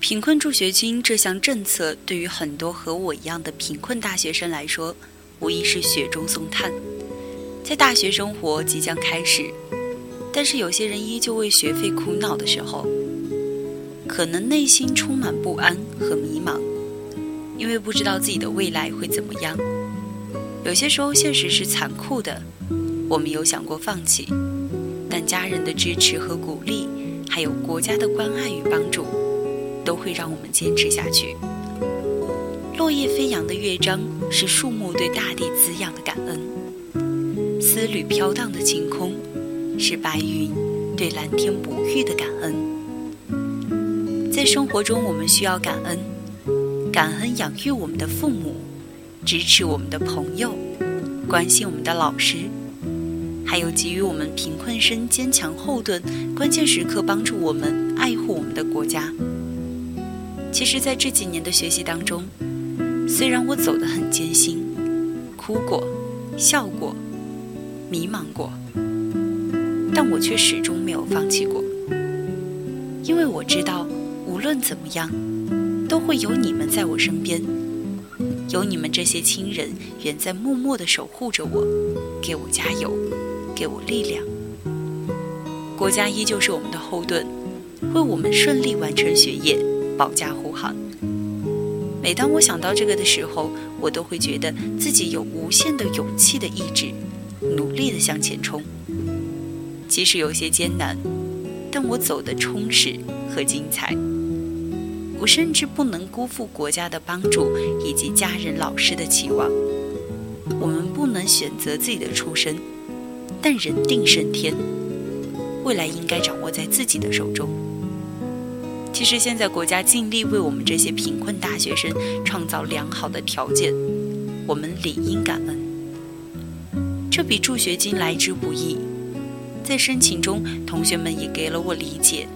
贫困助学金这项政策对于很多和我一样的贫困大学生来说，无疑是雪中送炭。在大学生活即将开始，但是有些人依旧为学费苦恼的时候，可能内心充满不安和迷茫，因为不知道自己的未来会怎么样。有些时候，现实是残酷的，我们有想过放弃，但家人的支持和鼓励，还有国家的关爱与帮助。都会让我们坚持下去。落叶飞扬的乐章是树木对大地滋养的感恩，丝缕飘荡的晴空是白云对蓝天哺育的感恩。在生活中，我们需要感恩，感恩养育我们的父母，支持我们的朋友，关心我们的老师，还有给予我们贫困生坚强后盾，关键时刻帮助我们，爱护我们的国家。其实，在这几年的学习当中，虽然我走得很艰辛，哭过、笑过、迷茫过，但我却始终没有放弃过。因为我知道，无论怎么样，都会有你们在我身边，有你们这些亲人远在默默地守护着我，给我加油，给我力量。国家依旧是我们的后盾，为我们顺利完成学业。保驾护航。每当我想到这个的时候，我都会觉得自己有无限的勇气的意志，努力的向前冲。即使有些艰难，但我走得充实和精彩。我甚至不能辜负国家的帮助以及家人、老师的期望。我们不能选择自己的出身，但人定胜天，未来应该掌握在自己的手中。其实现在国家尽力为我们这些贫困大学生创造良好的条件，我们理应感恩。这笔助学金来之不易，在申请中，同学们也给了我理解，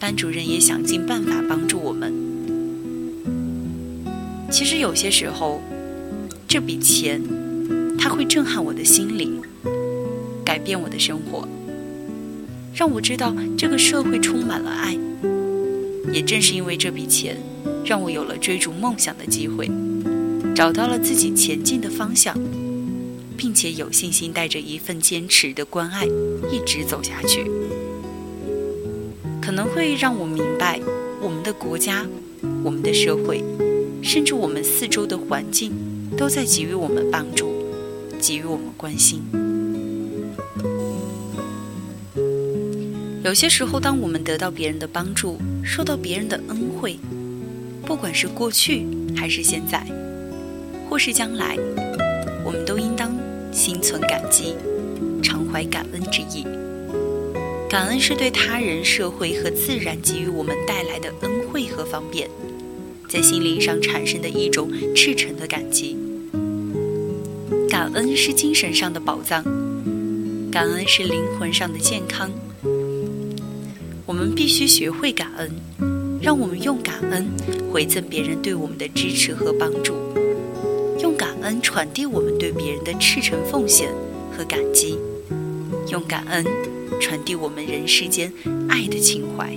班主任也想尽办法帮助我们。其实有些时候，这笔钱，它会震撼我的心灵，改变我的生活，让我知道这个社会充满了爱。也正是因为这笔钱，让我有了追逐梦想的机会，找到了自己前进的方向，并且有信心带着一份坚持的关爱一直走下去。可能会让我明白，我们的国家、我们的社会，甚至我们四周的环境，都在给予我们帮助，给予我们关心。有些时候，当我们得到别人的帮助，受到别人的恩惠，不管是过去还是现在，或是将来，我们都应当心存感激，常怀感恩之意。感恩是对他人、社会和自然给予我们带来的恩惠和方便，在心灵上产生的一种赤诚的感激。感恩是精神上的宝藏，感恩是灵魂上的健康。我们必须学会感恩，让我们用感恩回赠别人对我们的支持和帮助，用感恩传递我们对别人的赤诚奉献和感激，用感恩传递我们人世间爱的情怀。